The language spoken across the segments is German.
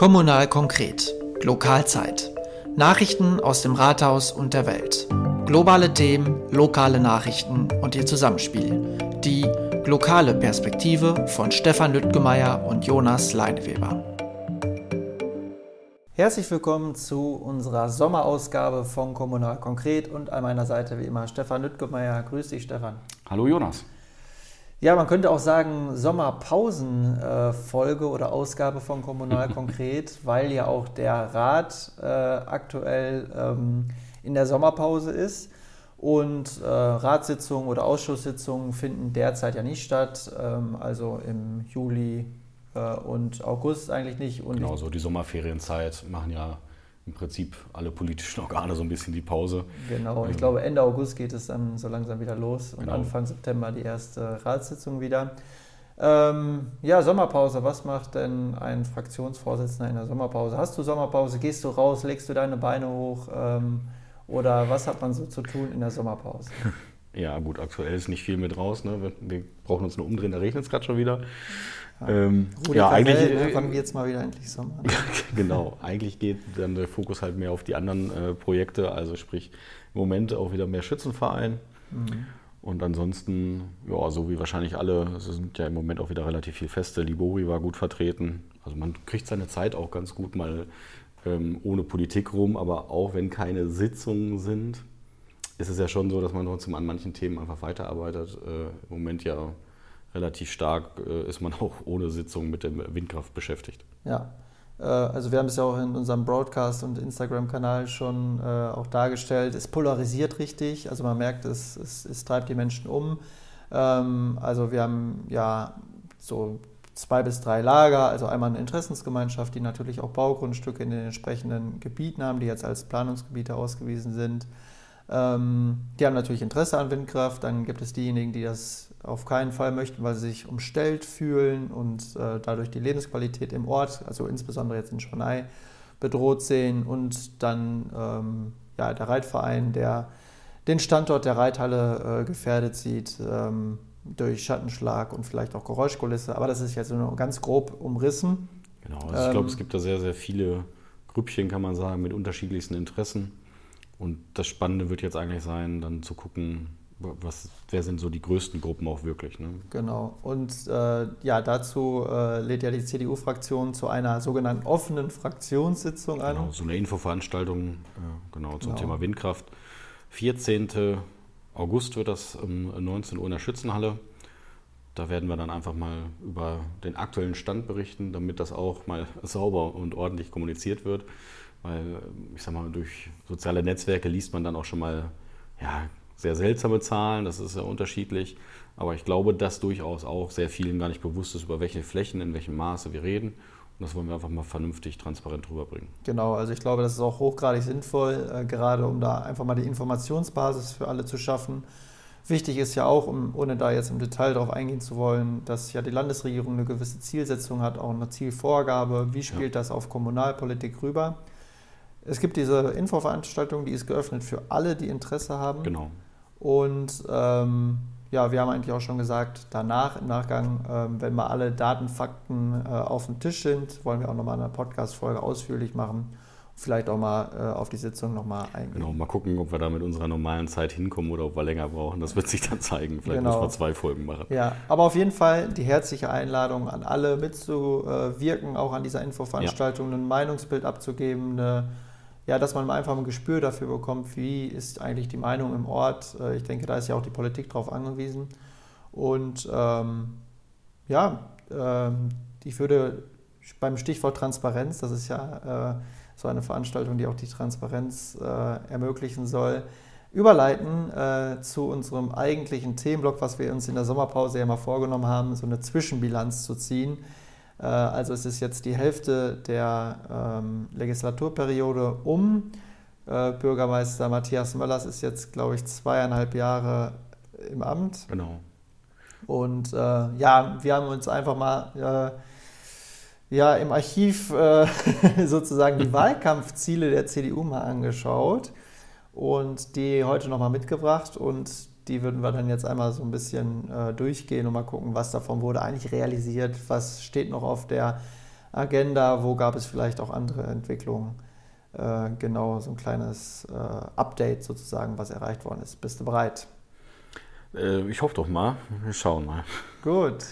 Kommunal konkret. Lokalzeit. Nachrichten aus dem Rathaus und der Welt. Globale Themen, lokale Nachrichten und ihr Zusammenspiel. Die lokale Perspektive von Stefan Lüttgemeier und Jonas Leineweber. Herzlich willkommen zu unserer Sommerausgabe von Kommunal Konkret und an meiner Seite wie immer Stefan Lüttgemeier. Grüß dich, Stefan. Hallo, Jonas. Ja, man könnte auch sagen Sommerpausenfolge äh, oder Ausgabe von Kommunal konkret, weil ja auch der Rat äh, aktuell ähm, in der Sommerpause ist. Und äh, Ratssitzungen oder Ausschusssitzungen finden derzeit ja nicht statt, ähm, also im Juli äh, und August eigentlich nicht. Und genau, so die Sommerferienzeit machen ja im Prinzip alle politischen Organe so ein bisschen die Pause. Genau, ich ähm, glaube Ende August geht es dann so langsam wieder los und genau. Anfang September die erste Ratssitzung wieder. Ähm, ja, Sommerpause. Was macht denn ein Fraktionsvorsitzender in der Sommerpause? Hast du Sommerpause? Gehst du raus? Legst du deine Beine hoch? Ähm, oder was hat man so zu tun in der Sommerpause? Ja, gut, aktuell ist nicht viel mit raus. Ne? Wir, brauchen uns nur umdrehen, da regnet es gerade schon wieder. Ähm, ja, eigentlich äh, fangen wir jetzt mal wieder endlich Sommer an. genau, eigentlich geht dann der Fokus halt mehr auf die anderen äh, Projekte, also sprich im Moment auch wieder mehr Schützenverein. Mhm. Und ansonsten, ja, so wie wahrscheinlich alle, es sind ja im Moment auch wieder relativ viele Feste. Libori war gut vertreten. Also man kriegt seine Zeit auch ganz gut mal ähm, ohne Politik rum, aber auch wenn keine Sitzungen sind, ist es ja schon so, dass man trotzdem an manchen Themen einfach weiterarbeitet. Äh, Im Moment ja relativ stark äh, ist man auch ohne Sitzung mit der Windkraft beschäftigt. Ja, äh, also wir haben es ja auch in unserem Broadcast und Instagram-Kanal schon äh, auch dargestellt. Es polarisiert richtig, also man merkt, es, es, es treibt die Menschen um. Ähm, also wir haben ja so zwei bis drei Lager, also einmal eine Interessensgemeinschaft, die natürlich auch Baugrundstücke in den entsprechenden Gebieten haben, die jetzt als Planungsgebiete ausgewiesen sind. Ähm, die haben natürlich Interesse an Windkraft. Dann gibt es diejenigen, die das auf keinen Fall möchten, weil sie sich umstellt fühlen und äh, dadurch die Lebensqualität im Ort, also insbesondere jetzt in Schwanei, bedroht sehen. Und dann ähm, ja, der Reitverein, der den Standort der Reithalle äh, gefährdet sieht ähm, durch Schattenschlag und vielleicht auch Geräuschkulisse. Aber das ist jetzt nur ganz grob umrissen. Genau, also ich glaube, es ähm, gibt da sehr, sehr viele Grüppchen, kann man sagen, mit unterschiedlichsten Interessen. Und das Spannende wird jetzt eigentlich sein, dann zu gucken, was, wer sind so die größten Gruppen auch wirklich? Ne? Genau. Und äh, ja, dazu äh, lädt ja die CDU-Fraktion zu einer sogenannten offenen Fraktionssitzung ein. Genau, so eine Infoveranstaltung äh, genau, zum genau. Thema Windkraft. 14. August wird das um 19 Uhr in der Schützenhalle. Da werden wir dann einfach mal über den aktuellen Stand berichten, damit das auch mal sauber und ordentlich kommuniziert wird. Weil, ich sag mal, durch soziale Netzwerke liest man dann auch schon mal ja, sehr seltsame Zahlen, das ist ja unterschiedlich. Aber ich glaube, dass durchaus auch sehr vielen gar nicht bewusst ist, über welche Flächen, in welchem Maße wir reden. Und das wollen wir einfach mal vernünftig, transparent rüberbringen. Genau, also ich glaube, das ist auch hochgradig sinnvoll, äh, gerade um da einfach mal die Informationsbasis für alle zu schaffen. Wichtig ist ja auch, um, ohne da jetzt im Detail darauf eingehen zu wollen, dass ja die Landesregierung eine gewisse Zielsetzung hat, auch eine Zielvorgabe. Wie spielt ja. das auf Kommunalpolitik rüber? Es gibt diese Infoveranstaltung, die ist geöffnet für alle, die Interesse haben. Genau. Und ähm, ja, wir haben eigentlich auch schon gesagt, danach, im Nachgang, ähm, wenn mal alle Daten, Fakten äh, auf dem Tisch sind, wollen wir auch nochmal eine Podcast-Folge ausführlich machen. Vielleicht auch mal äh, auf die Sitzung nochmal eingehen. Genau, mal gucken, ob wir da mit unserer normalen Zeit hinkommen oder ob wir länger brauchen. Das wird sich dann zeigen. Vielleicht genau. müssen wir zwei Folgen machen. Ja, aber auf jeden Fall die herzliche Einladung an alle mitzuwirken, auch an dieser Infoveranstaltung, ja. ein Meinungsbild abzugeben, eine ja, dass man einfach ein Gespür dafür bekommt, wie ist eigentlich die Meinung im Ort. Äh, ich denke, da ist ja auch die Politik drauf angewiesen. Und ähm, ja, ähm, ich würde beim Stichwort Transparenz, das ist ja äh, so eine Veranstaltung, die auch die Transparenz äh, ermöglichen soll, überleiten äh, zu unserem eigentlichen Themenblock, was wir uns in der Sommerpause ja mal vorgenommen haben, so eine Zwischenbilanz zu ziehen äh, also es ist jetzt die Hälfte der ähm, Legislaturperiode um. Äh, Bürgermeister Matthias Möllers ist jetzt, glaube ich, zweieinhalb Jahre im Amt. Genau. Und äh, ja, wir haben uns einfach mal äh, ja, im Archiv äh, sozusagen die Wahlkampfziele der CDU mal angeschaut und die heute nochmal mitgebracht. Und die würden wir dann jetzt einmal so ein bisschen äh, durchgehen und mal gucken, was davon wurde eigentlich realisiert, was steht noch auf der Agenda, wo gab es vielleicht auch andere Entwicklungen. Äh, genau, so ein kleines äh, Update sozusagen, was erreicht worden ist. Bist du bereit? Äh, ich hoffe doch mal. Wir schauen mal. Gut.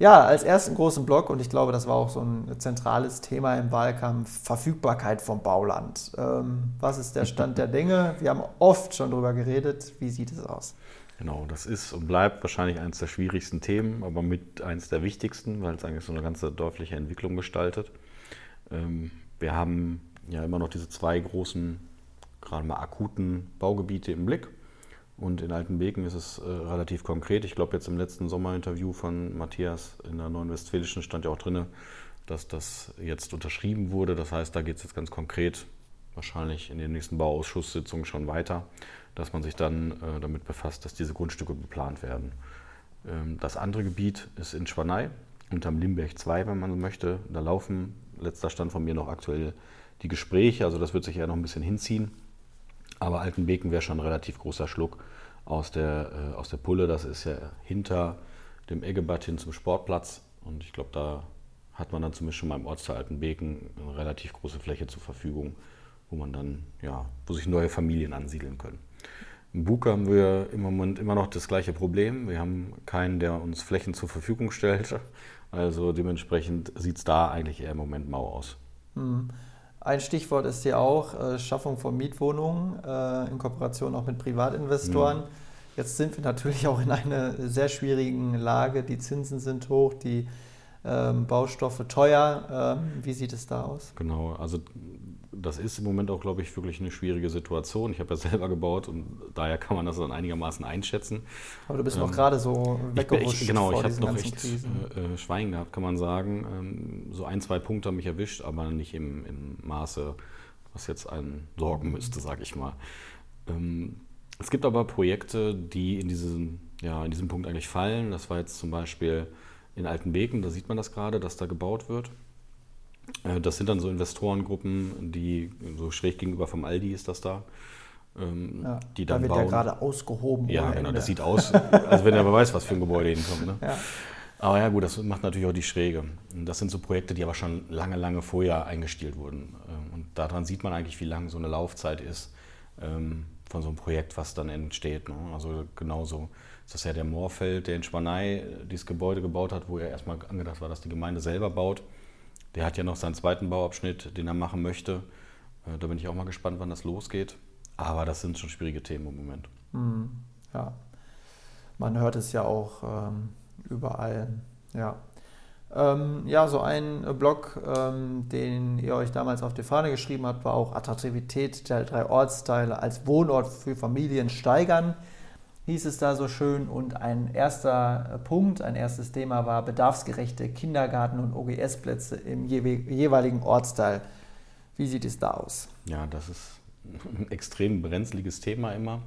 Ja, als ersten großen Block, und ich glaube, das war auch so ein zentrales Thema im Wahlkampf, Verfügbarkeit vom Bauland. Ähm, was ist der Stand der Dinge? Wir haben oft schon darüber geredet. Wie sieht es aus? Genau, das ist und bleibt wahrscheinlich eines der schwierigsten Themen, aber mit eines der wichtigsten, weil es eigentlich so eine ganze dörfliche Entwicklung gestaltet. Ähm, wir haben ja immer noch diese zwei großen, gerade mal akuten Baugebiete im Blick. Und in Altenbeken ist es äh, relativ konkret. Ich glaube, jetzt im letzten Sommerinterview von Matthias in der Neuen Westfälischen stand ja auch drin, dass das jetzt unterschrieben wurde. Das heißt, da geht es jetzt ganz konkret wahrscheinlich in den nächsten Bauausschusssitzungen schon weiter, dass man sich dann äh, damit befasst, dass diese Grundstücke geplant werden. Ähm, das andere Gebiet ist in Schwanei, unterm Limberg 2, wenn man so möchte. Da laufen, letzter Stand von mir, noch aktuell die Gespräche. Also das wird sich ja noch ein bisschen hinziehen. Aber Altenbeken wäre schon ein relativ großer Schluck aus der, äh, aus der Pulle. Das ist ja hinter dem Eggebad hin zum Sportplatz. Und ich glaube, da hat man dann zumindest schon mal im Ortsteil Altenbeken eine relativ große Fläche zur Verfügung, wo man dann, ja, wo sich neue Familien ansiedeln können. Im Bug haben wir im Moment immer noch das gleiche Problem. Wir haben keinen, der uns Flächen zur Verfügung stellt. Also dementsprechend sieht es da eigentlich eher im Moment mau aus. Mhm. Ein Stichwort ist hier auch äh, Schaffung von Mietwohnungen äh, in Kooperation auch mit Privatinvestoren. Mhm. Jetzt sind wir natürlich auch in einer sehr schwierigen Lage. Die Zinsen sind hoch, die ähm, Baustoffe teuer. Ähm, wie sieht es da aus? Genau, also das ist im Moment auch, glaube ich, wirklich eine schwierige Situation. Ich habe ja selber gebaut und daher kann man das dann einigermaßen einschätzen. Aber du bist ähm, noch gerade so weggerutscht. Genau, ich habe noch echt äh, Schwein gehabt, kann man sagen. Ähm, so ein, zwei Punkte haben mich erwischt, aber nicht im, im Maße, was jetzt einen sorgen müsste, sage ich mal. Ähm, es gibt aber Projekte, die in diesen, ja, in diesem Punkt eigentlich fallen. Das war jetzt zum Beispiel in Altenbeken, da sieht man das gerade, dass da gebaut wird. Äh, das sind dann so Investorengruppen, die so schräg gegenüber vom Aldi ist das da. Ähm, ja, die dann da wird bauen. ja gerade ausgehoben. Ja, genau, das sieht aus, als wenn er wer weiß, was für ein Gebäude hinkommt. Ne? Ja. Aber ja, gut, das macht natürlich auch die Schräge. Das sind so Projekte, die aber schon lange, lange vorher eingestielt wurden. Ähm, und daran sieht man eigentlich, wie lang so eine Laufzeit ist ähm, von so einem Projekt, was dann entsteht. Ne? Also genauso ist das ja der Moorfeld, der in Spanei äh, dieses Gebäude gebaut hat, wo er erstmal angedacht war, dass die Gemeinde selber baut. Der hat ja noch seinen zweiten Bauabschnitt, den er machen möchte. Äh, da bin ich auch mal gespannt, wann das losgeht. Aber das sind schon schwierige Themen im Moment. Mhm. Ja, man hört es ja auch ähm, überall. Ja. Ähm, ja, so ein Blog, ähm, den ihr euch damals auf die Fahne geschrieben habt, war auch Attraktivität der drei Ortsteile als Wohnort für Familien steigern hieß es da so schön. Und ein erster äh, Punkt, ein erstes Thema war bedarfsgerechte Kindergarten- und OGS-Plätze im jeweiligen Ortsteil. Wie sieht es da aus? Ja, das ist ein extrem brenzliges Thema immer.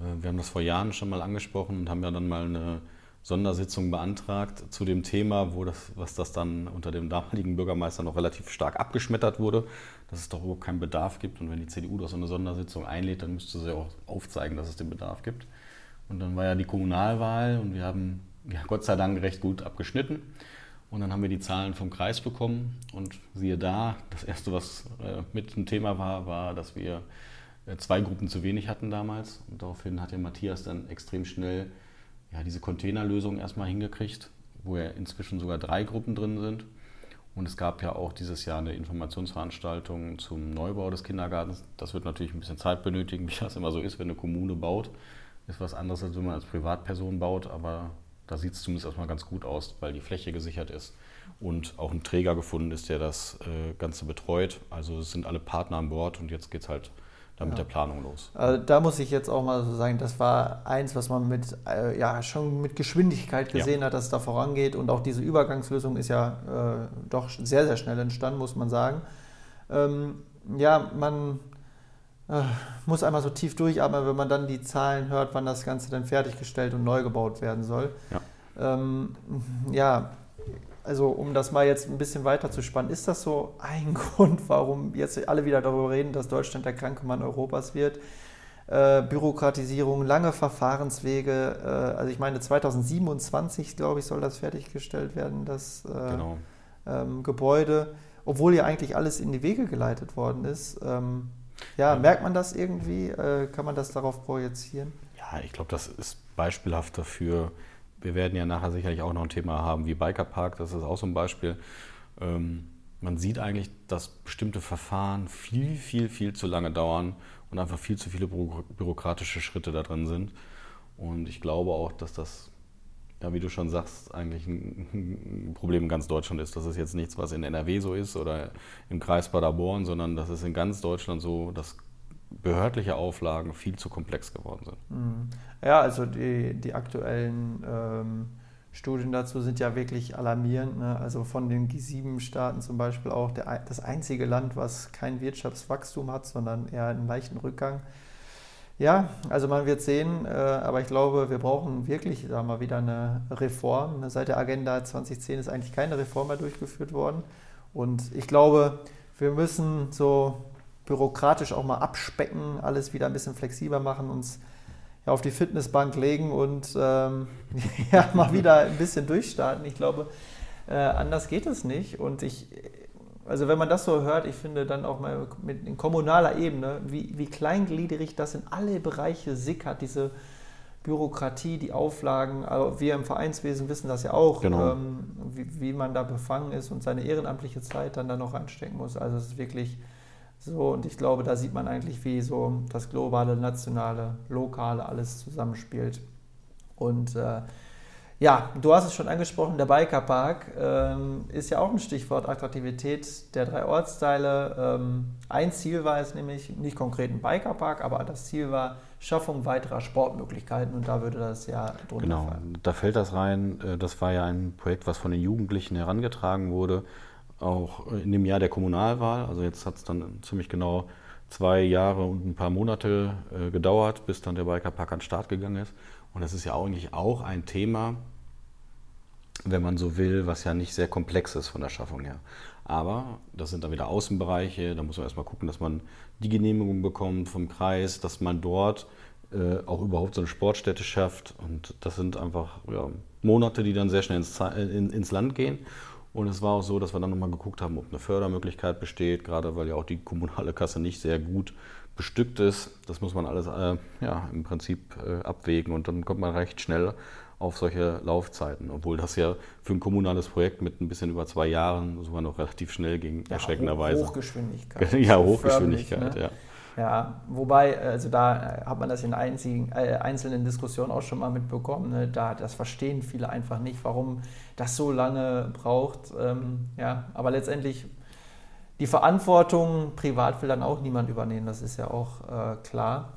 Äh, wir haben das vor Jahren schon mal angesprochen und haben ja dann mal eine Sondersitzung beantragt zu dem Thema, wo das, was das dann unter dem damaligen Bürgermeister noch relativ stark abgeschmettert wurde, dass es doch überhaupt keinen Bedarf gibt. Und wenn die CDU doch so eine Sondersitzung einlädt, dann müsste sie auch aufzeigen, dass es den Bedarf gibt. Und dann war ja die Kommunalwahl und wir haben ja, Gott sei Dank recht gut abgeschnitten. Und dann haben wir die Zahlen vom Kreis bekommen und siehe da, das Erste, was äh, mit dem Thema war, war, dass wir äh, zwei Gruppen zu wenig hatten damals. Und daraufhin hat der Matthias dann extrem schnell ja, diese Containerlösung erstmal hingekriegt, wo ja inzwischen sogar drei Gruppen drin sind. Und es gab ja auch dieses Jahr eine Informationsveranstaltung zum Neubau des Kindergartens. Das wird natürlich ein bisschen Zeit benötigen, wie das immer so ist, wenn eine Kommune baut ist was anderes, als wenn man als Privatperson baut, aber da sieht es zumindest erstmal ganz gut aus, weil die Fläche gesichert ist und auch ein Träger gefunden ist, der das äh, Ganze betreut. Also es sind alle Partner an Bord und jetzt geht es halt dann ja. mit der Planung los. Also da muss ich jetzt auch mal so sagen, das war eins, was man mit, äh, ja, schon mit Geschwindigkeit gesehen ja. hat, dass es da vorangeht und auch diese Übergangslösung ist ja äh, doch sehr, sehr schnell entstanden, muss man sagen. Ähm, ja, man äh, muss einmal so tief durchatmen, wenn man dann die Zahlen hört, wann das Ganze dann fertiggestellt und neu gebaut werden soll. Ja, ähm, ja also um das mal jetzt ein bisschen weiter zu spannen, ist das so ein Grund, warum jetzt alle wieder darüber reden, dass Deutschland der kranke Mann Europas wird? Äh, Bürokratisierung, lange Verfahrenswege. Äh, also ich meine, 2027, glaube ich, soll das fertiggestellt werden. Das, äh, genau. ähm, Gebäude, obwohl ja eigentlich alles in die Wege geleitet worden ist. Ähm, ja, merkt man das irgendwie? Äh, kann man das darauf projizieren? Ja, ich glaube, das ist beispielhaft dafür. Wir werden ja nachher sicherlich auch noch ein Thema haben wie Bikerpark, das ist auch so ein Beispiel. Ähm, man sieht eigentlich, dass bestimmte Verfahren viel, viel, viel zu lange dauern und einfach viel zu viele bürokratische Schritte da drin sind. Und ich glaube auch, dass das, ja, wie du schon sagst, eigentlich ein Problem in ganz Deutschland ist. Das ist jetzt nichts, was in NRW so ist oder im Kreis Paderborn, sondern das ist in ganz Deutschland so, dass behördliche Auflagen viel zu komplex geworden sind. Mhm. Ja, also die, die aktuellen ähm, Studien dazu sind ja wirklich alarmierend. Ne? Also von den G7-Staaten zum Beispiel auch der, das einzige Land, was kein Wirtschaftswachstum hat, sondern eher einen leichten Rückgang. Ja, also man wird sehen, äh, aber ich glaube, wir brauchen wirklich da mal wieder eine Reform. Seit der Agenda 2010 ist eigentlich keine Reform mehr durchgeführt worden. Und ich glaube, wir müssen so bürokratisch auch mal abspecken, alles wieder ein bisschen flexibler machen, uns auf die Fitnessbank legen und ähm, ja, mal wieder ein bisschen durchstarten. Ich glaube, äh, anders geht es nicht. Und ich also wenn man das so hört, ich finde dann auch mal mit in kommunaler Ebene, wie, wie kleingliedrig das in alle Bereiche sickert, diese Bürokratie, die Auflagen. Also wir im Vereinswesen wissen das ja auch, genau. ähm, wie, wie, man da befangen ist und seine ehrenamtliche Zeit dann da noch reinstecken muss. Also es ist wirklich so und ich glaube, da sieht man eigentlich, wie so das globale, nationale, lokale alles zusammenspielt. Und äh, ja, du hast es schon angesprochen, der Bikerpark ähm, ist ja auch ein Stichwort Attraktivität der drei Ortsteile. Ähm, ein Ziel war es nämlich, nicht konkret ein Bikerpark, aber das Ziel war Schaffung weiterer Sportmöglichkeiten und da würde das ja drunter genau, fallen. Genau, da fällt das rein. Äh, das war ja ein Projekt, was von den Jugendlichen herangetragen wurde, auch in dem Jahr der Kommunalwahl. Also jetzt hat es dann ziemlich genau zwei Jahre und ein paar Monate äh, gedauert, bis dann der Bikerpark an den Start gegangen ist. Und das ist ja eigentlich auch ein Thema, wenn man so will, was ja nicht sehr komplex ist von der Schaffung her. Aber das sind dann wieder Außenbereiche, da muss man erstmal gucken, dass man die Genehmigung bekommt vom Kreis, dass man dort äh, auch überhaupt so eine Sportstätte schafft. Und das sind einfach ja, Monate, die dann sehr schnell ins, in, ins Land gehen. Und es war auch so, dass wir dann nochmal geguckt haben, ob eine Fördermöglichkeit besteht, gerade weil ja auch die kommunale Kasse nicht sehr gut bestückt ist. Das muss man alles äh, ja, im Prinzip äh, abwägen und dann kommt man recht schnell auf solche Laufzeiten, obwohl das ja für ein kommunales Projekt mit ein bisschen über zwei Jahren sogar noch relativ schnell ging, ja, erschreckenderweise. Hochgeschwindigkeit. ja, Hochgeschwindigkeit, ne? ja. Ja, wobei, also da hat man das in einzigen, äh, einzelnen Diskussionen auch schon mal mitbekommen. Ne? Da, das verstehen viele einfach nicht, warum das so lange braucht. Ähm, ja, aber letztendlich die Verantwortung privat will dann auch niemand übernehmen, das ist ja auch äh, klar.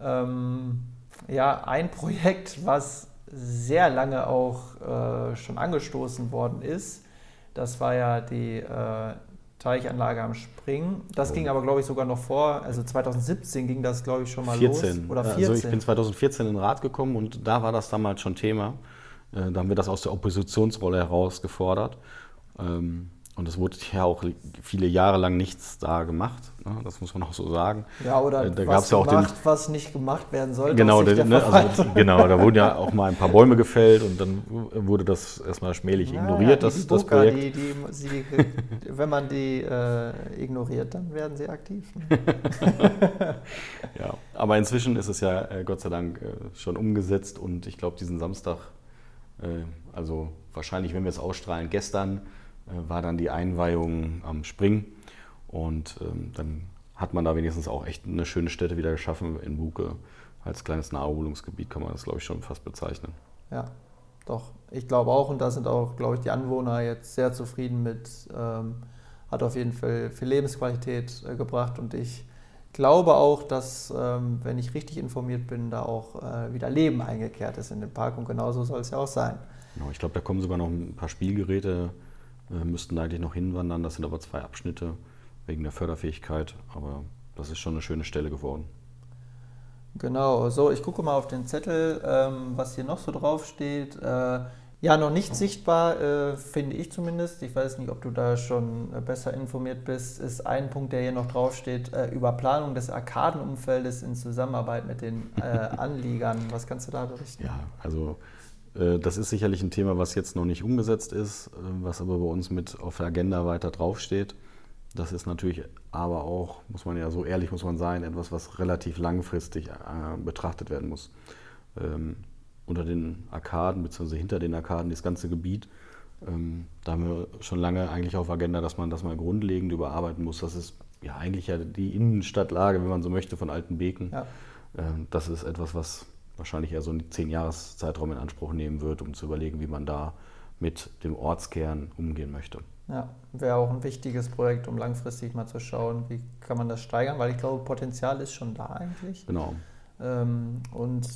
Ähm, ja, ein Projekt, was sehr lange auch äh, schon angestoßen worden ist. Das war ja die äh, Teichanlage am Spring. Das oh. ging aber, glaube ich, sogar noch vor. Also 2017 ging das, glaube ich, schon mal 14. los. Oder 14. Also ich bin 2014 in den Rat gekommen und da war das damals schon Thema. Äh, da haben wir das aus der Oppositionsrolle heraus gefordert. Ähm, und es wurde ja auch viele Jahre lang nichts da gemacht, ne? das muss man auch so sagen. Ja, oder äh, da was ja auch gemacht, den, was nicht gemacht werden sollte. Genau, der, ne, also, genau, da wurden ja auch mal ein paar Bäume gefällt und dann wurde das erstmal schmählich ja, ignoriert, ja, das, das Boca, Projekt. Die, die, sie, wenn man die äh, ignoriert, dann werden sie aktiv. Ne? ja, aber inzwischen ist es ja äh, Gott sei Dank äh, schon umgesetzt und ich glaube, diesen Samstag, äh, also wahrscheinlich, wenn wir es ausstrahlen, gestern, war dann die Einweihung am Spring. Und ähm, dann hat man da wenigstens auch echt eine schöne Stätte wieder geschaffen in Buke. Als kleines Naherholungsgebiet kann man das, glaube ich, schon fast bezeichnen. Ja, doch. Ich glaube auch, und da sind auch, glaube ich, die Anwohner jetzt sehr zufrieden mit. Ähm, hat auf jeden Fall viel Lebensqualität äh, gebracht und ich glaube auch, dass, ähm, wenn ich richtig informiert bin, da auch äh, wieder Leben eingekehrt ist in den Park und genauso soll es ja auch sein. Genau, ich glaube, da kommen sogar noch ein paar Spielgeräte äh, müssten eigentlich noch hinwandern. Das sind aber zwei Abschnitte wegen der Förderfähigkeit. Aber das ist schon eine schöne Stelle geworden. Genau, so, ich gucke mal auf den Zettel, ähm, was hier noch so drauf steht. Äh, ja, noch nicht sichtbar, äh, finde ich zumindest. Ich weiß nicht, ob du da schon äh, besser informiert bist. Ist ein Punkt, der hier noch draufsteht, äh, über Planung des Arkadenumfeldes in Zusammenarbeit mit den äh, Anliegern. Was kannst du da berichten? Ja, also das ist sicherlich ein Thema, was jetzt noch nicht umgesetzt ist, äh, was aber bei uns mit auf der Agenda weiter draufsteht. Das ist natürlich aber auch, muss man ja so ehrlich muss man sein, etwas, was relativ langfristig äh, betrachtet werden muss. Ähm, unter den Arkaden bzw. hinter den Arkaden, das ganze Gebiet, ähm, da haben wir schon lange eigentlich auf Agenda, dass man das mal grundlegend überarbeiten muss. Das ist ja eigentlich ja die Innenstadtlage, wenn man so möchte, von Altenbeken. Ja. Ähm, das ist etwas, was wahrscheinlich eher so einen Zehn-Jahres-Zeitraum in Anspruch nehmen wird, um zu überlegen, wie man da mit dem Ortskern umgehen möchte. Ja, wäre auch ein wichtiges Projekt, um langfristig mal zu schauen, wie kann man das steigern, weil ich glaube, Potenzial ist schon da eigentlich. Genau. Ähm, und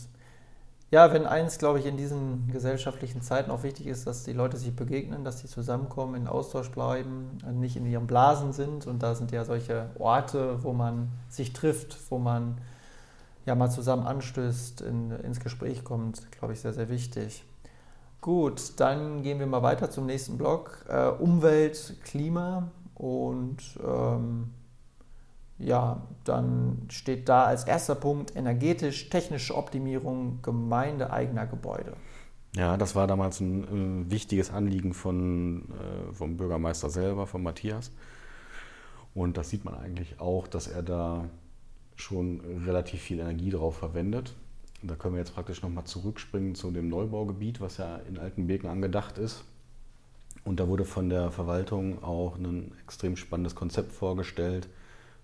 ja, wenn eins, glaube ich, in diesen gesellschaftlichen Zeiten auch wichtig ist, dass die Leute sich begegnen, dass sie zusammenkommen, in Austausch bleiben, nicht in ihren Blasen sind. Und da sind ja solche Orte, wo man sich trifft, wo man ja mal zusammen anstößt, in, ins Gespräch kommt, glaube ich, sehr, sehr wichtig. Gut, dann gehen wir mal weiter zum nächsten Block. Äh, Umwelt, Klima und ähm, ja, dann steht da als erster Punkt energetisch-technische Optimierung gemeindeeigener Gebäude. Ja, das war damals ein, ein wichtiges Anliegen von, äh, vom Bürgermeister selber, von Matthias. Und das sieht man eigentlich auch, dass er da schon relativ viel Energie drauf verwendet. Da können wir jetzt praktisch nochmal zurückspringen zu dem Neubaugebiet, was ja in Altenbeken angedacht ist. Und da wurde von der Verwaltung auch ein extrem spannendes Konzept vorgestellt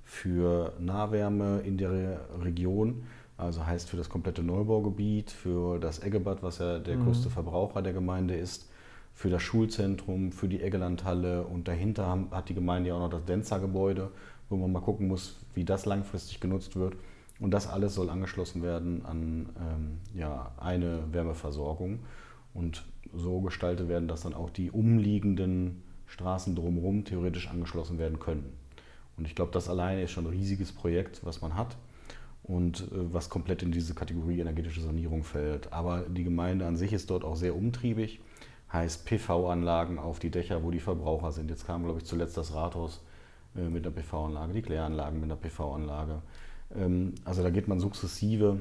für Nahwärme in der Region. Also heißt für das komplette Neubaugebiet, für das Eggebad, was ja der mhm. größte Verbraucher der Gemeinde ist, für das Schulzentrum, für die Eggelandhalle und dahinter hat die Gemeinde ja auch noch das Denzer-Gebäude, wo man mal gucken muss, wie das langfristig genutzt wird. Und das alles soll angeschlossen werden an ähm, ja, eine Wärmeversorgung und so gestaltet werden, dass dann auch die umliegenden Straßen drumherum theoretisch angeschlossen werden können. Und ich glaube, das alleine ist schon ein riesiges Projekt, was man hat und äh, was komplett in diese Kategorie energetische Sanierung fällt. Aber die Gemeinde an sich ist dort auch sehr umtriebig, heißt PV-Anlagen auf die Dächer, wo die Verbraucher sind. Jetzt kam, glaube ich, zuletzt das Rathaus äh, mit einer PV-Anlage, die Kläranlagen mit einer PV-Anlage. Ähm, also da geht man sukzessive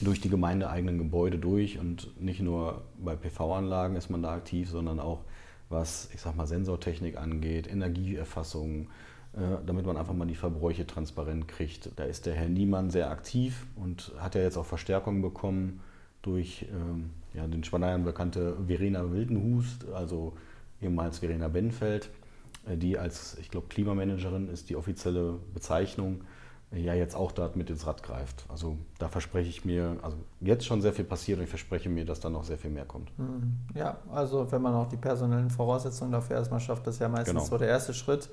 durch die gemeindeeigenen Gebäude durch und nicht nur bei PV-Anlagen ist man da aktiv, sondern auch was, ich sag mal, Sensortechnik angeht, Energieerfassung, äh, damit man einfach mal die Verbräuche transparent kriegt. Da ist der Herr Niemann sehr aktiv und hat ja jetzt auch Verstärkung bekommen durch ähm, ja, den Spaneiern bekannte Verena Wildenhust, also ehemals Verena Benfeld, die als, ich glaube, Klimamanagerin ist die offizielle Bezeichnung, äh, ja jetzt auch dort mit ins Rad greift. Also da verspreche ich mir, also jetzt schon sehr viel passiert und ich verspreche mir, dass da noch sehr viel mehr kommt. Hm, ja, also wenn man auch die personellen Voraussetzungen dafür erstmal schafft, das ist ja meistens genau. so der erste Schritt.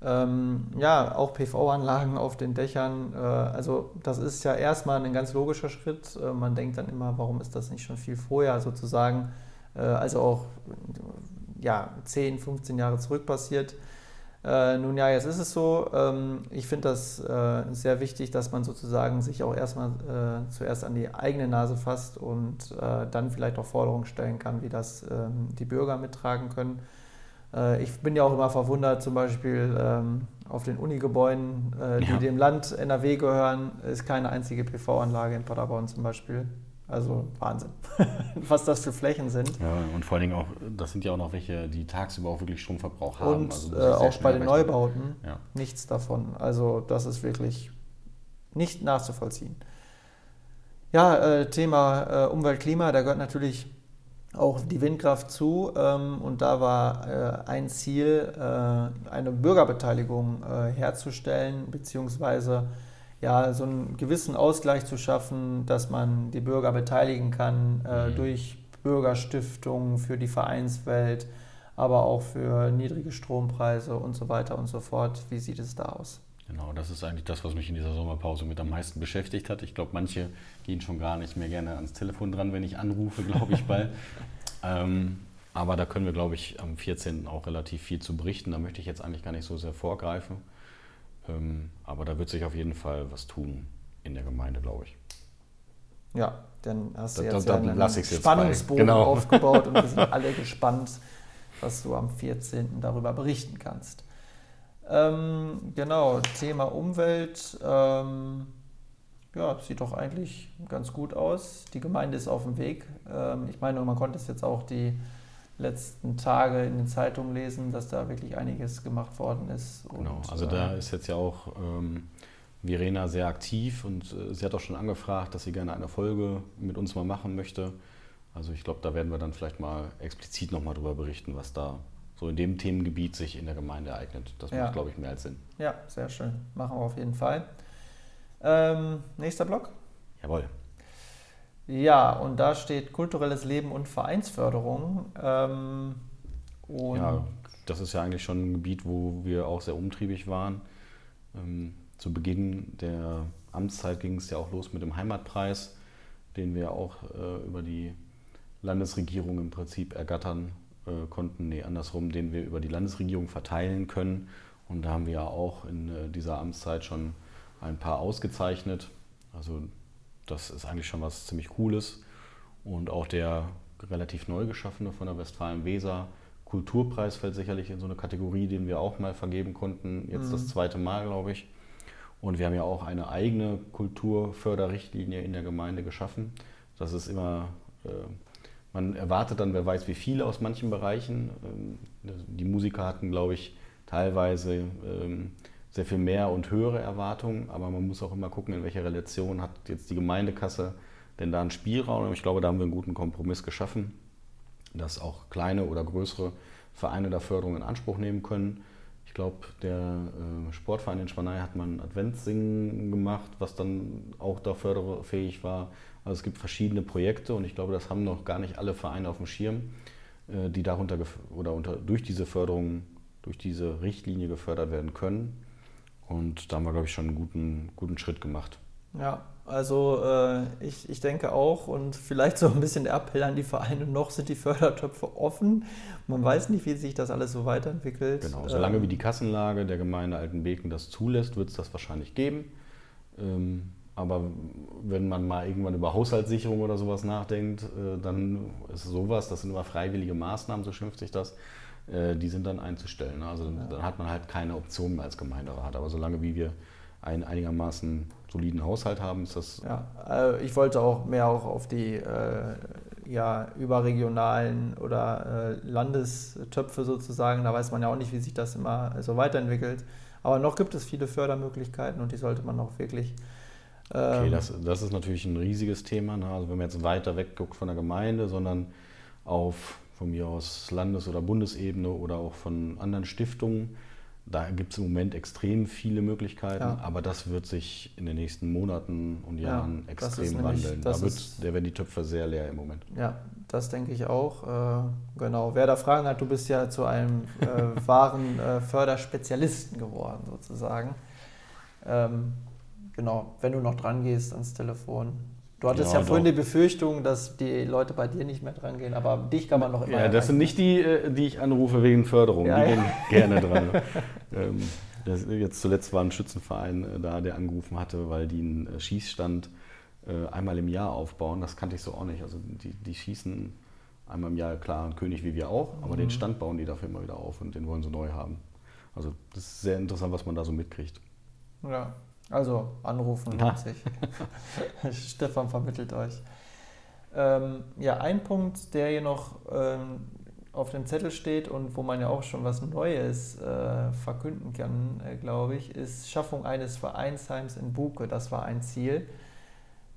Ähm, ja, auch PV-Anlagen auf den Dächern. Äh, also das ist ja erstmal ein ganz logischer Schritt. Äh, man denkt dann immer, warum ist das nicht schon viel vorher sozusagen, äh, also auch ja, 10, 15 Jahre zurück passiert. Äh, nun ja, jetzt ist es so. Ähm, ich finde das äh, sehr wichtig, dass man sozusagen sich auch erstmal äh, zuerst an die eigene Nase fasst und dann vielleicht auch Forderungen stellen kann, wie das ähm, die Bürger mittragen können. Äh, ich bin ja auch immer verwundert, zum Beispiel ähm, auf den Unigebäuden, äh, die ja. dem Land NRW gehören, ist keine einzige PV-Anlage in Paderborn zum Beispiel. Also Wahnsinn, was das für Flächen sind. Ja, und vor allen Dingen auch, das sind ja auch noch welche, die tagsüber auch wirklich Stromverbrauch haben. Und also äh, auch bei den Neubauten ja. nichts davon. Also das ist wirklich nicht nachzuvollziehen. Ja, äh, Thema äh, Umwelt, Klima, da gehört natürlich auch die Windkraft zu. Ähm, und da war äh, ein Ziel, äh, eine Bürgerbeteiligung äh, herzustellen, beziehungsweise ja, so einen gewissen Ausgleich zu schaffen, dass man die Bürger beteiligen kann mhm. durch Bürgerstiftungen für die Vereinswelt, aber auch für niedrige Strompreise und so weiter und so fort. Wie sieht es da aus? Genau, das ist eigentlich das, was mich in dieser Sommerpause mit am meisten beschäftigt hat. Ich glaube, manche gehen schon gar nicht mehr gerne ans Telefon dran, wenn ich anrufe, glaube ich bald. ähm, aber da können wir, glaube ich, am 14. auch relativ viel zu berichten. Da möchte ich jetzt eigentlich gar nicht so sehr vorgreifen. Ähm, aber da wird sich auf jeden Fall was tun in der Gemeinde, glaube ich. Ja, dann hast du da, jetzt da, ja einen Spannungsbogen genau. aufgebaut und wir sind alle gespannt, was du am 14. darüber berichten kannst. Ähm, genau, Thema Umwelt. Ähm, ja, sieht doch eigentlich ganz gut aus. Die Gemeinde ist auf dem Weg. Ähm, ich meine, man konnte es jetzt auch die letzten Tage in den Zeitungen lesen, dass da wirklich einiges gemacht worden ist. genau, also da äh, ist jetzt ja auch ähm, Verena sehr aktiv und äh, sie hat auch schon angefragt, dass sie gerne eine Folge mit uns mal machen möchte. Also ich glaube, da werden wir dann vielleicht mal explizit nochmal drüber berichten, was da so in dem Themengebiet sich in der Gemeinde ereignet. Das ja. macht, glaube ich, mehr als Sinn. Ja, sehr schön. Machen wir auf jeden Fall. Ähm, nächster Block. Jawohl. Ja, und da steht kulturelles Leben und Vereinsförderung. Ähm, und ja, das ist ja eigentlich schon ein Gebiet, wo wir auch sehr umtriebig waren. Ähm, zu Beginn der Amtszeit ging es ja auch los mit dem Heimatpreis, den wir auch äh, über die Landesregierung im Prinzip ergattern äh, konnten. Nee, andersrum, den wir über die Landesregierung verteilen können. Und da haben wir ja auch in äh, dieser Amtszeit schon ein paar ausgezeichnet. Also das ist eigentlich schon was ziemlich Cooles. Und auch der relativ neu geschaffene von der Westfalen-Weser Kulturpreis fällt sicherlich in so eine Kategorie, den wir auch mal vergeben konnten. Jetzt mhm. das zweite Mal, glaube ich. Und wir haben ja auch eine eigene Kulturförderrichtlinie in der Gemeinde geschaffen. Das ist immer, äh, man erwartet dann, wer weiß wie viele aus manchen Bereichen. Ähm, die Musiker hatten, glaube ich, teilweise ähm, sehr viel mehr und höhere Erwartungen, aber man muss auch immer gucken, in welcher Relation hat jetzt die Gemeindekasse denn da einen Spielraum. Ich glaube, da haben wir einen guten Kompromiss geschaffen, dass auch kleine oder größere Vereine da Förderung in Anspruch nehmen können. Ich glaube, der äh, Sportverein in Spanei hat mal ein Adventssingen gemacht, was dann auch da förderfähig war. Also es gibt verschiedene Projekte und ich glaube, das haben noch gar nicht alle Vereine auf dem Schirm, äh, die darunter oder unter, durch diese Förderung, durch diese Richtlinie gefördert werden können. Und da haben wir, glaube ich, schon einen guten, guten Schritt gemacht. Ja, also äh, ich, ich denke auch und vielleicht so ein bisschen der Appell an die Vereine, noch sind die Fördertöpfe offen. Man weiß nicht, wie sich das alles so weiterentwickelt. Genau, solange ähm, wie die Kassenlage der Gemeinde Altenbeken das zulässt, wird es das wahrscheinlich geben. Ähm, aber wenn man mal irgendwann über Haushaltssicherung oder sowas nachdenkt, äh, dann ist sowas, das sind immer freiwillige Maßnahmen, so schimpft sich das, die sind dann einzustellen. Also ja. dann hat man halt keine Option mehr als Gemeinderat. Aber solange wie wir einen einigermaßen soliden Haushalt haben, ist das. Ja, äh, ich wollte auch mehr auch auf die äh, ja, überregionalen oder äh, Landestöpfe sozusagen. Da weiß man ja auch nicht, wie sich das immer so weiterentwickelt. Aber noch gibt es viele Fördermöglichkeiten und die sollte man auch wirklich. Ähm, okay, das, das ist natürlich ein riesiges Thema. Ne? Also wenn man jetzt weiter wegguckt von der Gemeinde, sondern auf von mir aus Landes- oder Bundesebene oder auch von anderen Stiftungen. Da gibt es im Moment extrem viele Möglichkeiten, ja. aber das wird sich in den nächsten Monaten und Jahren ja, extrem nämlich, wandeln. Da wird, der werden die Töpfe sehr leer im Moment. Ja, das denke ich auch. Äh, genau. Wer da Fragen hat, du bist ja zu einem äh, wahren äh, Förderspezialisten geworden, sozusagen. Ähm, genau, wenn du noch dran gehst ans Telefon, Du hattest ja, ja vorhin die Befürchtung, dass die Leute bei dir nicht mehr dran gehen, aber dich kann man noch immer. Ja, das sind nicht die, äh, die ich anrufe wegen Förderung. Ja, die ja. gehen gerne dran. ähm, das, jetzt zuletzt war ein Schützenverein äh, da, der angerufen hatte, weil die einen äh, Schießstand einmal im Jahr aufbauen. Das kannte ich so auch nicht. Also die, die schießen einmal im Jahr, klar, ein König wie wir auch, aber mhm. den Stand bauen die dafür immer wieder auf und den wollen sie neu haben. Also das ist sehr interessant, was man da so mitkriegt. Ja, also anrufen lohnt sich. Stefan vermittelt euch. Ähm, ja, ein Punkt, der hier noch ähm, auf dem Zettel steht und wo man ja auch schon was Neues äh, verkünden kann, äh, glaube ich, ist Schaffung eines Vereinsheims in Buke. Das war ein Ziel.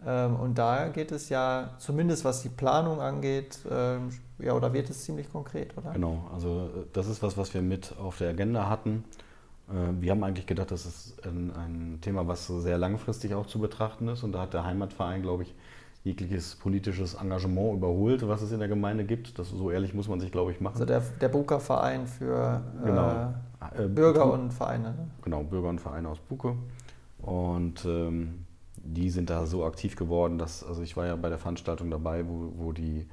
Ähm, und da geht es ja, zumindest was die Planung angeht, ähm, ja, oder wird es ziemlich konkret, oder? Genau, also äh, das ist was, was wir mit auf der Agenda hatten. Äh, wir haben eigentlich gedacht, das ist ein, ein, Thema, was sehr langfristig auch zu betrachten ist. Und da hat der Heimatverein, glaube ich, jegliches politisches Engagement überholt, was es in der Gemeinde gibt. Das, so ehrlich muss man sich, glaube ich, machen. Also der, der Buka-Verein für genau. äh, Bürger Bu und Vereine. Ne? Genau, Bürger und Vereine aus Buke. Und ähm, die sind da so aktiv geworden, dass, also ich war ja bei der Veranstaltung dabei, wo, wo die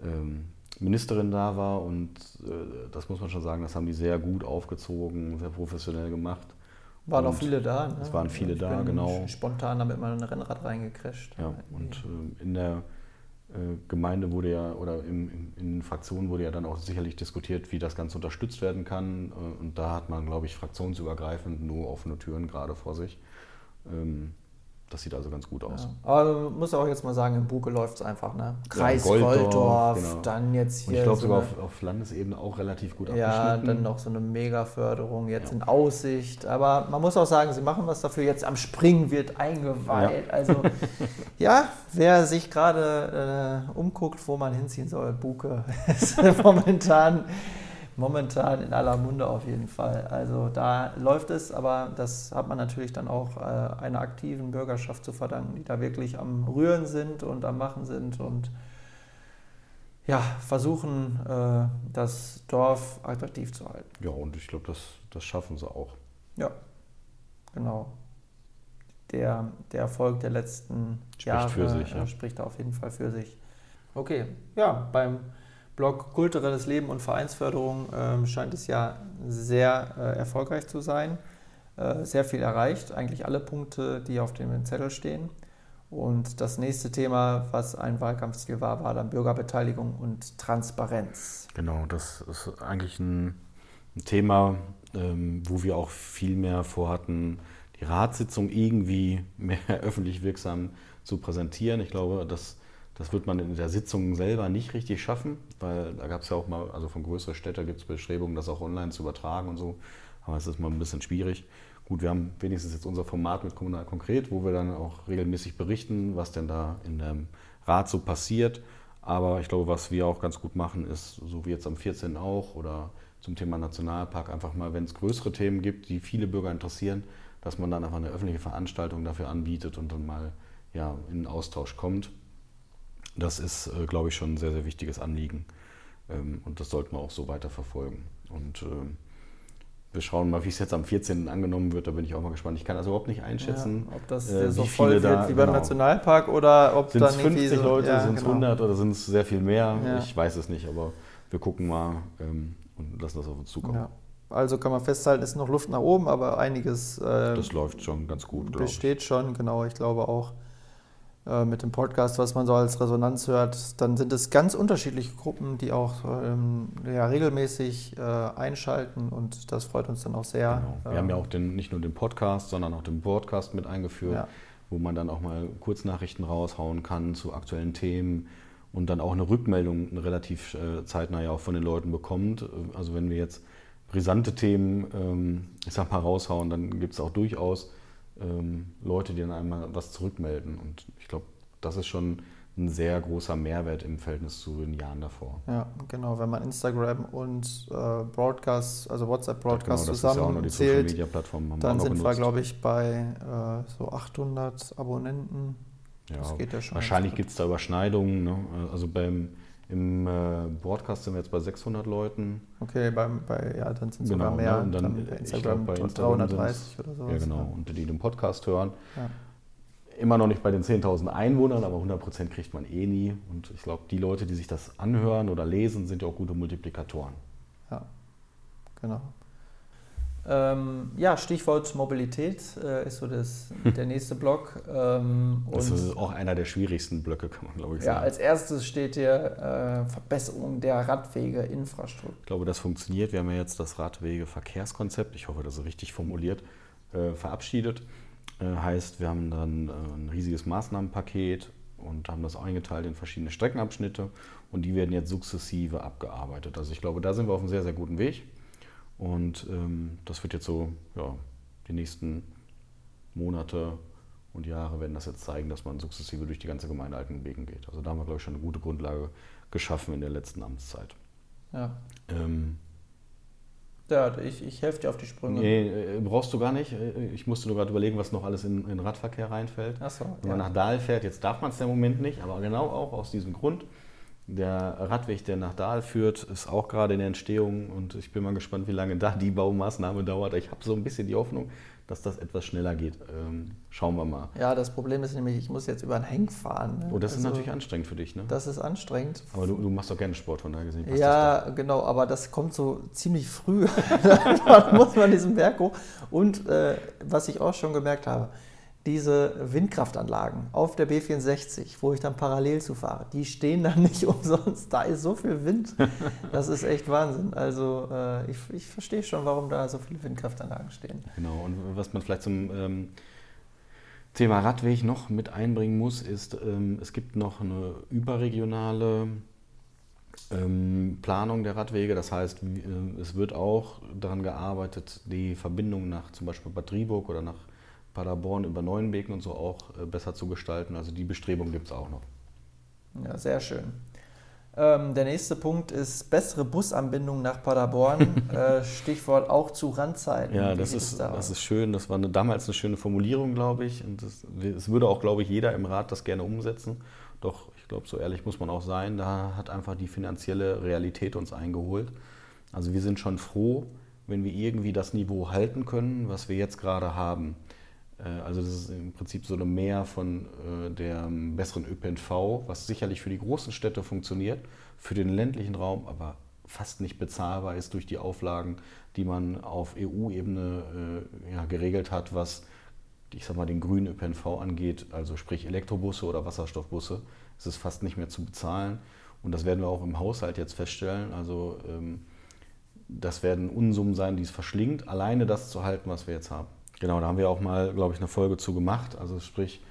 ähm, Ministerin da war und äh, das muss man schon sagen, das haben die sehr gut aufgezogen, sehr professionell gemacht. Waren auch viele da. Ne? Es waren viele ich da, genau. Spontan damit mal ein Rennrad reingecrasht. Ja, und äh, in der äh, Gemeinde wurde ja, oder im, in, in den Fraktionen wurde ja dann auch sicherlich diskutiert, wie das Ganze unterstützt werden kann. Äh, und da hat man, glaube ich, fraktionsübergreifend nur offene Türen gerade vor sich. Ähm, Das sieht also ganz gut aus. Ja. Aber muss auch jetzt mal sagen, in Buke läuft es einfach. Ne? Kreis ja, Golddorf, Golddorf genau. dann jetzt hier. Und ich glaube so sogar auf, auf, Landesebene auch relativ gut Ja, dann noch so eine Mega-Förderung jetzt ja. in Aussicht. Aber man muss auch sagen, sie machen was dafür. Jetzt am Springen wird eingeweiht. Also ja, wer sich gerade äh, umguckt, wo man hinziehen soll, Buke ist momentan momentan in aller Munde auf jeden Fall. Also da läuft es, aber das hat man natürlich dann auch äh, einer aktiven Bürgerschaft zu verdanken, die da wirklich am Rühren sind und am Machen sind und ja, versuchen, äh, das Dorf attraktiv zu halten. Ja, und ich glaube, das, das schaffen sie auch. Ja, genau. Der, der Erfolg der letzten spricht Jahre für sich, ja. spricht auf jeden Fall für sich. Okay, ja, beim Blog Kulturelles Leben und Vereinsförderung äh, scheint es ja sehr äh, erfolgreich zu sein. Äh, sehr viel erreicht, eigentlich alle Punkte, die auf dem Zettel stehen. Und das nächste Thema, was ein Wahlkampfziel war, war dann Bürgerbeteiligung und Transparenz. Genau, das ist eigentlich ein, ein Thema, ähm, wo wir auch viel mehr vorhatten, die Ratssitzung irgendwie mehr öffentlich wirksam zu präsentieren. Ich glaube, dass das wird man in der Sitzung selber nicht richtig schaffen, weil da gab es ja auch mal, also von größeren Städten gibt es Bestrebungen, das auch online zu übertragen und so. Aber es ist mal ein bisschen schwierig. Gut, wir haben wenigstens jetzt unser Format mit Kommunal konkret, wo wir dann auch regelmäßig berichten, was denn da in dem Rat so passiert. Aber ich glaube, was wir auch ganz gut machen, ist, so wie jetzt am 14. auch oder zum Thema Nationalpark, einfach mal, wenn es größere Themen gibt, die viele Bürger interessieren, dass man dann einfach eine öffentliche Veranstaltung dafür anbietet und dann mal ja, in Austausch kommt. Das ist, äh, glaube ich, schon ein sehr, sehr wichtiges Anliegen. Ähm, und das sollten wir auch so weiter verfolgen. Und ähm, wir schauen mal, wie es jetzt am 14. angenommen wird. Da bin ich auch mal gespannt. Ich kann also überhaupt nicht einschätzen, ja, ob das äh, so voll wird da, wie beim genau. Nationalpark oder ob dann 50 so, Leute, ja, sind es genau. 100 oder sind es sehr viel mehr? Ja. Ich weiß es nicht, aber wir gucken mal ähm, und lassen das auf uns zukommen. Also kann man festhalten, ist noch Luft nach oben, aber einiges. Äh, das läuft schon ganz gut. Besteht schon, genau. Ich glaube auch. Äh, mit dem Podcast, was man so als Resonanz hört, dann sind es ganz unterschiedliche Gruppen, die auch ähm, ja, regelmäßig äh, einschalten und das freut uns dann auch sehr. Genau. Wir ähm, haben ja auch den, nicht nur den Podcast, sondern auch den Broadcast mit eingeführt, ja. wo man dann auch mal Kurznachrichten raushauen kann zu aktuellen Themen und dann auch eine Rückmeldung relativ äh, zeitnah ja auch von den Leuten bekommt. Also wenn wir jetzt brisante Themen, ähm, ich sag mal, raushauen, dann gibt es auch durchaus ähm, Leute, die dann einmal was zurückmelden. Und ich glaube, das ist schon ein sehr großer Mehrwert im Verhältnis zu den Jahren davor. Ja, genau. Wenn man Instagram und äh, Broadcast, also WhatsApp-Broadcast ja, genau, zusammen zählt, dann sind wir, glaube ich, bei äh, so 800 Abonnenten. Ja, das geht ja schon. Wahrscheinlich gibt es da Überschneidungen. Ne? Also beim im äh, Broadcast sind wir jetzt bei 600 Leuten. Okay, beim, bei, ja, dann sind es genau, sogar mehr. Ne? Und dann, dann bei Instagram, bei Instagram 330 oder so. Ja, genau. Ja. Und die den Podcast hören. Ja. Immer noch nicht bei den 10.000 Einwohnern, aber 100% kriegt man eh nie. Und ich glaube, die Leute, die sich das anhören oder lesen, sind ja auch gute Multiplikatoren. Ja, genau. Ähm, ja, Stichwort Mobilität äh, ist so das, der nächste Block. Ähm, das ist auch einer der schwierigsten Blöcke, kann man glaube ich sagen. Ja, als erstes steht hier äh, Verbesserung der Radwegeinfrastruktur. Ich glaube, das funktioniert. Wir haben ja jetzt das Radwegeverkehrskonzept, ich hoffe, das ist richtig formuliert, äh, verabschiedet. Äh, heißt, wir haben dann äh, ein riesiges Maßnahmenpaket und haben das eingeteilt in verschiedene Streckenabschnitte und die werden jetzt sukzessive abgearbeitet. Also ich glaube, da sind wir auf einem sehr, sehr guten Weg. Und ähm, das wird jetzt so, ja, die nächsten Monate und Jahre werden das jetzt zeigen, dass man sukzessive durch die ganze Gemeinde alten Wegen geht. Also da haben wir, glaube ich, schon eine gute Grundlage geschaffen in der letzten Amtszeit. Ja. Ähm, ja, ich, ich helfe dir auf die Sprünge. Nee, äh, brauchst du gar nicht. Äh, ich musste nur gerade überlegen, was noch alles in, in Radverkehr reinfällt. Ach so, Wenn ja. man nach Dahl fährt, jetzt darf man es im Moment nicht, aber genau auch aus diesem Grund der Radweg, der nach Dahl führt, ist auch gerade in der Entstehung und ich bin mal gespannt, wie lange da die Baumaßnahme dauert. Ich habe so ein bisschen die Hoffnung, dass das etwas schneller geht. Ähm, schauen wir mal. Ja, das Problem ist nämlich, ich muss jetzt über einen Heng fahren. Ne? Oh, das also, ist natürlich anstrengend für dich, ne? Das ist anstrengend. Aber du, du machst doch gerne Sport, von daher gesehen. Ja, genau, aber das kommt so ziemlich früh. Dann muss man diesen Berg hoch. Und äh, was ich auch schon gemerkt habe, diese Windkraftanlagen auf der B64, wo ich dann parallel zu fahre, die stehen dann nicht umsonst. Da ist so viel Wind. Das ist echt Wahnsinn. Also äh, ich, ich verstehe schon, warum da so viele Windkraftanlagen stehen. Genau, und was man vielleicht zum, ähm, Thema Radweg noch mit einbringen muss, ist, ähm, es gibt noch eine überregionale ähm, Planung der Radwege. Das heißt, äh, es wird auch daran gearbeitet, die Verbindung nach zum Beispiel Bad Driburg oder nach Paderborn über Neuenbeken und so auch äh, besser zu gestalten. Also die Bestrebung gibt es auch noch. Ja, sehr schön. Ähm, der nächste Punkt ist bessere Busanbindung nach Paderborn. äh, Stichwort auch zu Randzeiten. Ja, das ist, da das ist schön. Das war eine, damals eine schöne Formulierung, glaube ich. Und es würde auch, glaube ich, jeder im Rat das gerne umsetzen. Doch ich glaube, so ehrlich muss man auch sein. Da hat einfach die finanzielle Realität uns eingeholt. Also wir sind schon froh, wenn wir irgendwie das Niveau halten können, was wir jetzt gerade haben. Äh, also das ist im Prinzip so eine Mehr von äh, dem besseren ÖPNV, was sicherlich für die großen Städte funktioniert, für den ländlichen Raum aber fast nicht bezahlbar ist durch die Auflagen, die man auf EU-Ebene äh, ja, geregelt hat, was ich sag mal, den grünen ÖPNV angeht, also sprich Elektrobusse oder Wasserstoffbusse, ist es fast nicht mehr zu bezahlen. Und das werden wir auch im Haushalt jetzt feststellen. Also ähm, das werden Unsummen sein, die es verschlingt, alleine das zu halten, was wir jetzt haben. Genau, da haben wir auch mal, glaube ich, eine Folge zu gemacht. Also sprich,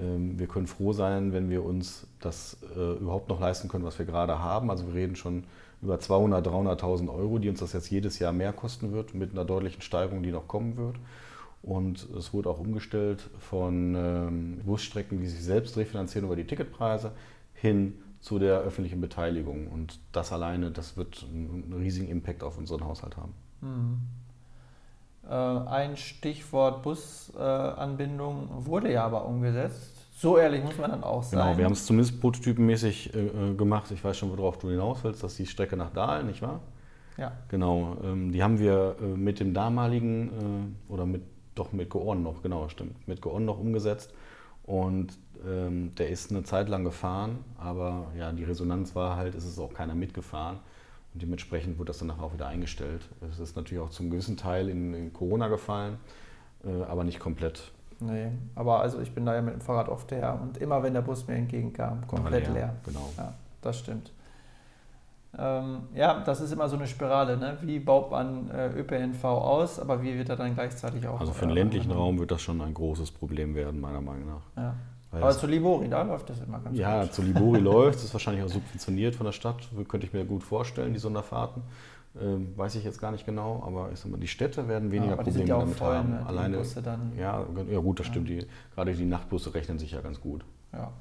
ähm, wir können froh sein, wenn wir uns das äh, überhaupt noch leisten können, was wir gerade haben. Also wir reden schon über 200.000, 300.000 Euro, die uns das jetzt jedes Jahr mehr kosten wird, mit einer deutlichen Steigerung, die noch kommen wird. Und es wurde auch umgestellt von ähm, Busstrecken, die sich selbst refinanzieren über die Ticketpreise, hin zu der öffentlichen Beteiligung. Und das alleine, das wird einen riesigen Impact auf unseren Haushalt haben. Mhm. Äh, ein Stichwort Busanbindung wurde ja aber umgesetzt. So ehrlich muss man dann auch sein. Genau, wir haben es zumindest prototypenmäßig äh, äh, gemacht. Ich weiß schon, worauf du hinaus willst. Das ist die Strecke nach Dahl, nicht wahr? Ja. Genau. Ähm, die haben wir mit dem damaligen, oder mit, doch mit Georn noch, genau, stimmt, mit Georn noch umgesetzt. Und ähm, der ist eine Zeit lang gefahren, aber ja, die Resonanz war halt, es ist auch keiner mitgefahren. Und dementsprechend wurde das dann auch wieder eingestellt. Es ist natürlich auch zum gewissen Teil in, in Corona gefallen, äh, aber nicht komplett. Nee, aber also ich bin da ja mit dem Fahrrad oft her und immer wenn der Bus mir entgegenkam, komplett leer, leer. Genau. Ja, das stimmt. Ähm, ja, das ist immer so eine Spirale. Ne? Wie baut man äh, ÖPNV aus, aber wie wird er dann gleichzeitig auch. Also für den äh, ländlichen Raum wird das schon ein großes Problem werden, meiner Meinung nach. Ja. Aber zu Libori, da läuft das immer ganz ja, gut. Ja, zu Libori läuft es. ist wahrscheinlich auch subventioniert von der Stadt. Könnte ich mir gut vorstellen, die Sonderfahrten. Ähm, weiß ich jetzt gar nicht genau, aber ich sag mal, die Städte werden weniger ja, Probleme damit voll, haben. Ne? Alleine, dann, ja, ja, gut, das ja. stimmt. Die, gerade die Nachtbusse rechnen sich ja ganz gut. Ja.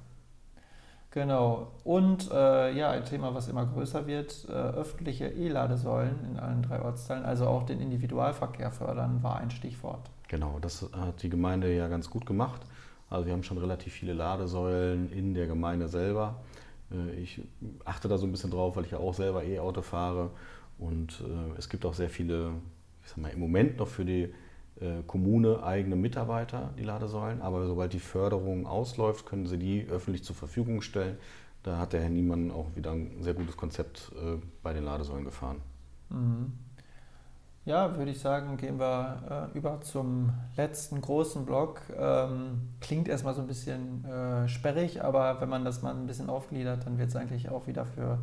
Genau. Und äh, ja, ein Thema, was immer größer wird, äh, öffentliche E-Ladesäulen in allen drei Ortsteilen, also auch den Individualverkehr fördern, war ein Stichwort. Genau, das hat die Gemeinde ja ganz gut gemacht. Also wir haben schon relativ viele Ladesäulen in der Gemeinde selber. Äh, ich achte da so ein bisschen drauf, weil ich ja auch selber E-Auto fahre. Und äh, es gibt auch sehr viele, ich sag mal, im Moment noch für die äh, Kommune eigene Mitarbeiter, die Ladesäulen. Aber sobald die Förderung ausläuft, können sie die öffentlich zur Verfügung stellen. Da hat der Herr Niemann auch wieder ein sehr gutes Konzept bei den Ladesäulen gefahren. Mhm. Ja, würde ich sagen, gehen wir äh, über zum letzten großen Block. Ähm, klingt erstmal so ein bisschen äh, sperrig, aber wenn man das mal ein bisschen aufgliedert, dann wird es eigentlich auch wieder für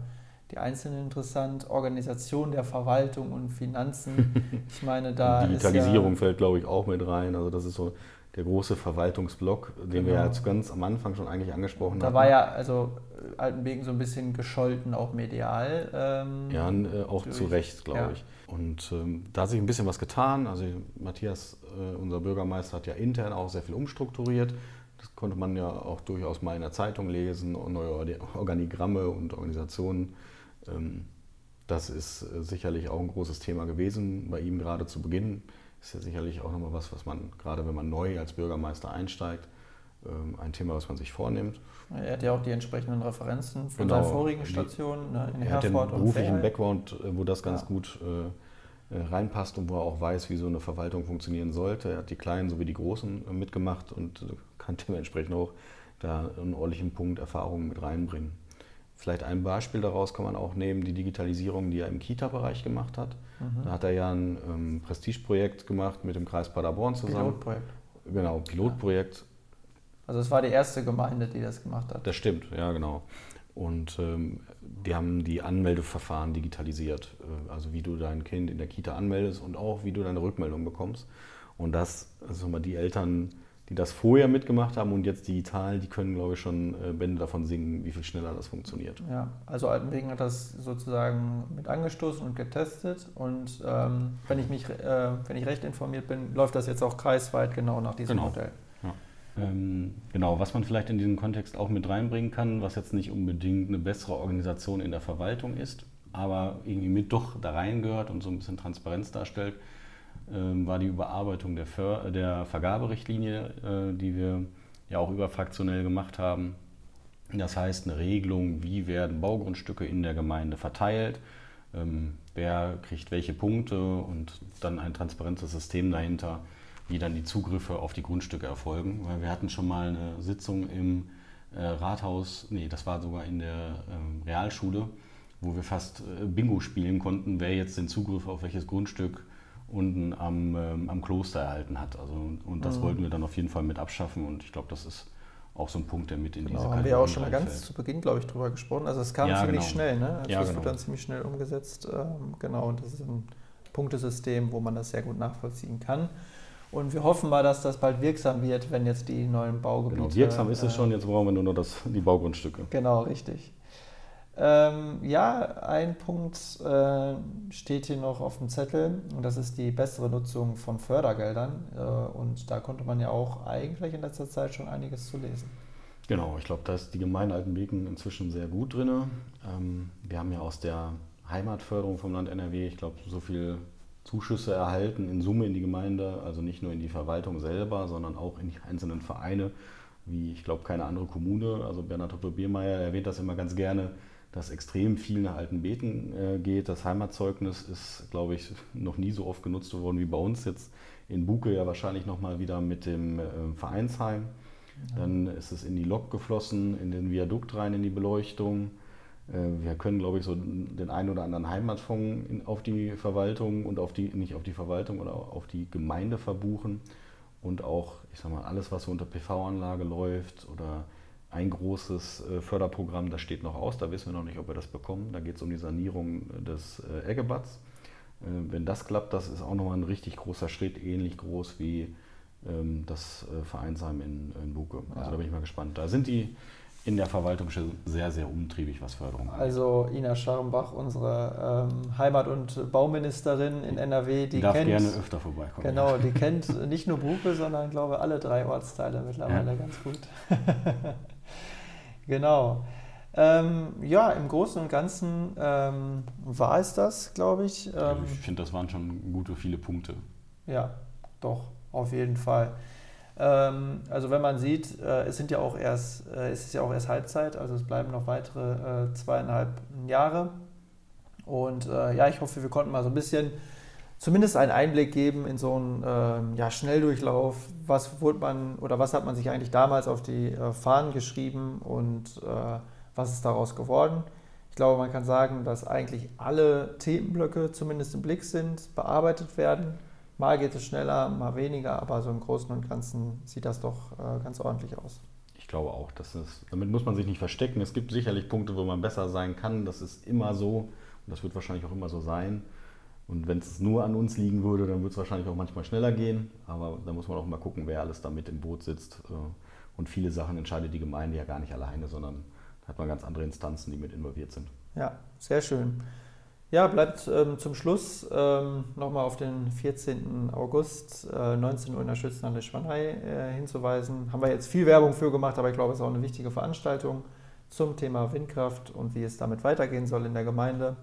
die Einzelnen interessant. Organisation der Verwaltung und Finanzen. Ich meine, da. Digitalisierung ja, fällt, glaube ich, auch mit rein. Also, das ist so der große Verwaltungsblock, den genau. wir ja jetzt ganz am Anfang schon eigentlich angesprochen haben. Da war ja also Altenbeken so ein bisschen gescholten, auch medial. Ähm, ja, äh, auch durch, zu Recht, glaube ja. ich. Und ähm, da hat sich ein bisschen was getan. Also Matthias, äh, unser Bürgermeister, hat ja intern auch sehr viel umstrukturiert. Das konnte man ja auch durchaus mal in der Zeitung lesen, neue Organigramme und Organisationen. Ähm, das ist äh, sicherlich auch ein großes Thema gewesen bei ihm gerade zu Beginn. Ist ja sicherlich auch nochmal was, was man, gerade wenn man neu als Bürgermeister einsteigt, ähm, ein Thema, was man sich vornimmt. Er hat ja auch die entsprechenden Referenzen von genau, seinen vorigen Stationen ne, in er Herford hat den beruflichen Background, äh, wo das ganz ja. gut äh, äh, reinpasst und wo er auch weiß, wie so eine Verwaltung funktionieren sollte. Er hat die Kleinen sowie die Großen äh, mitgemacht und kann dementsprechend auch da einen ordentlichen Punkt Erfahrungen mit reinbringen. Vielleicht ein Beispiel daraus kann man auch nehmen, die Digitalisierung, die er im Kita-Bereich gemacht hat. Mhm. Da hat er ja ein ähm, Prestigeprojekt gemacht mit dem Kreis Paderborn zusammen. Pilotprojekt. Genau, Pilotprojekt. Also es war die erste Gemeinde, die das gemacht hat. Das stimmt, ja genau. Und ähm, die haben die Anmeldeverfahren digitalisiert. Äh, also wie du dein Kind in der Kita anmeldest und auch wie du deine Rückmeldung bekommst. Und das, also mal die Eltern, die das vorher mitgemacht haben und jetzt digital, die können, glaube ich, schon äh, Bände davon singen, wie viel schneller das funktioniert. Ja, also Altenwegen hat das sozusagen mit angestoßen und getestet und ähm, wenn ich mich, äh, wenn ich recht informiert bin, läuft das jetzt auch kreisweit genau nach diesem genau. Modell. Ja. Ähm, genau, was man vielleicht in diesem Kontext auch mit reinbringen kann, was jetzt nicht unbedingt eine bessere Organisation in der Verwaltung ist, aber irgendwie mit doch da reingehört und so ein bisschen Transparenz darstellt, war die Überarbeitung der, Ver der Vergaberichtlinie, äh, die wir ja auch überfraktionell gemacht haben. Das heißt, eine Regelung, wie werden Baugrundstücke in der Gemeinde verteilt, ähm, wer kriegt welche Punkte und dann ein transparentes System dahinter, wie dann die Zugriffe auf die Grundstücke erfolgen. Weil wir hatten schon mal eine Sitzung im äh, Rathaus, nee, das war sogar in der ähm, Realschule, wo wir fast äh, Bingo spielen konnten, wer jetzt den Zugriff auf welches Grundstück unten am, ähm, am Kloster erhalten hat. Also, und das mhm. wollten wir dann auf jeden Fall mit abschaffen und ich glaube, das ist auch so ein Punkt, der mit in genau, diese haben wir auch schon mal ganz zu Beginn, glaube ich, drüber gesprochen. Also es kam ja, ziemlich genau. schnell, ne? Also ja, das genau. wird dann ziemlich schnell umgesetzt. Ähm, genau, und das ist ein Punktesystem, wo man das sehr gut nachvollziehen kann. Und wir hoffen mal, dass das bald wirksam wird, wenn jetzt die neuen Baugebiete... Genau, wirksam ist es äh, schon, jetzt brauchen wir nur noch das, die Baugrundstücke. Genau, richtig. Ähm, ja, ein Punkt äh, steht hier noch auf dem Zettel und das ist die bessere Nutzung von Fördergeldern. Äh, und da konnte man ja auch eigentlich in letzter Zeit schon einiges zu lesen. Genau, ich glaube, da ist die Gemeinde Altenbeken inzwischen sehr gut drin. Ähm, wir haben ja aus der Heimatförderung vom Land NRW, ich glaube, so viel Zuschüsse erhalten in Summe in die Gemeinde, also nicht nur in die Verwaltung selber, sondern auch in die einzelnen Vereine, wie ich glaube keine andere Kommune. Also Bernhard Hoppe-Biermeier erwähnt das immer ganz gerne dass extrem viel nach alten Beten äh, geht. Das Heimatzeugnis ist, glaube ich, noch nie so oft genutzt worden wie bei uns jetzt in Buke ja wahrscheinlich nochmal wieder mit dem äh, Vereinsheim. Ja. Dann ist es in die Lok geflossen, in den Viadukt rein, in die Beleuchtung. Äh, wir können, glaube ich, so den einen oder anderen Heimatfonds in, auf die Verwaltung und auf die, nicht auf die Verwaltung oder auf die Gemeinde verbuchen. Und auch, ich sag mal, alles, was so unter PV-Anlage läuft oder ein großes äh, Förderprogramm, das steht noch aus, da wissen wir noch nicht, ob wir das bekommen. Da geht es um die Sanierung äh, des äh, Eggebatts. Wenn das klappt, das ist auch nochmal ein richtig großer Schritt, ähnlich groß wie ähm, das Vereinsheim in, in Buke. Also ja. da bin ich mal gespannt. Da sind die in der Verwaltung sehr, sehr umtriebig, was Förderung angeht. Also Ina Scharrenbach, unsere ähm, Heimat- und Bauministerin in NRW, die, darf kennt, gerne öfter vorbeikommen. Genau, die kennt nicht nur Buke, sondern glaube ich alle drei Ortsteile mittlerweile ja. ganz gut. Genau. Ähm, ja, im Großen und Ganzen ähm, war es das, glaube ich. Ähm, also ich finde, das waren schon gute viele Punkte. Ja, doch, auf jeden Fall. Ähm, also wenn man sieht, äh, es sind ja auch erst, äh, es ist ja auch erst Halbzeit, also es bleiben noch weitere äh, zweieinhalb Jahre. Und äh, ja, ich hoffe, wir konnten mal so ein bisschen zumindest einen Einblick geben in so einen äh, ja, Schnelldurchlauf. Was wurde man oder was hat man sich eigentlich damals auf die äh, Fahnen geschrieben und äh, was ist daraus geworden? Ich glaube, man kann sagen, dass eigentlich alle Themenblöcke zumindest im Blick sind, bearbeitet werden. Mal geht es schneller, mal weniger, aber so im Großen und Ganzen sieht das doch äh, ganz ordentlich aus. Ich glaube auch, dass es, damit muss man sich nicht verstecken. Es gibt sicherlich Punkte, wo man besser sein kann. Das ist immer so und das wird wahrscheinlich auch immer so sein. Und wenn es nur an uns liegen würde, dann würde es wahrscheinlich auch manchmal schneller gehen. Aber da muss man auch mal gucken, wer alles da mit im Boot sitzt. Äh, und viele Sachen entscheidet die Gemeinde ja gar nicht alleine, sondern hat man ganz andere Instanzen, die mit involviert sind. Ja, sehr schön. Ja, bleibt ähm, zum Schluss ähm, nochmal auf den 14. August, äh, 19 Uhr in der Schützenhalle Schwanei äh, hinzuweisen. Haben wir jetzt viel Werbung für gemacht, aber ich glaube, es ist auch eine wichtige Veranstaltung zum Thema Windkraft und wie es damit weitergehen soll in der Gemeinde.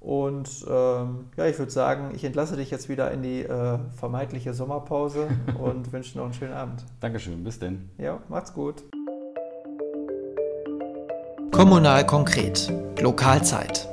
Und ähm, ja, ich würde sagen, ich entlasse dich jetzt wieder in die äh, vermeintliche Sommerpause und wünsche noch einen schönen Abend. Dankeschön, bis denn. Ja, macht's gut. Kommunal konkret. Lokalzeit.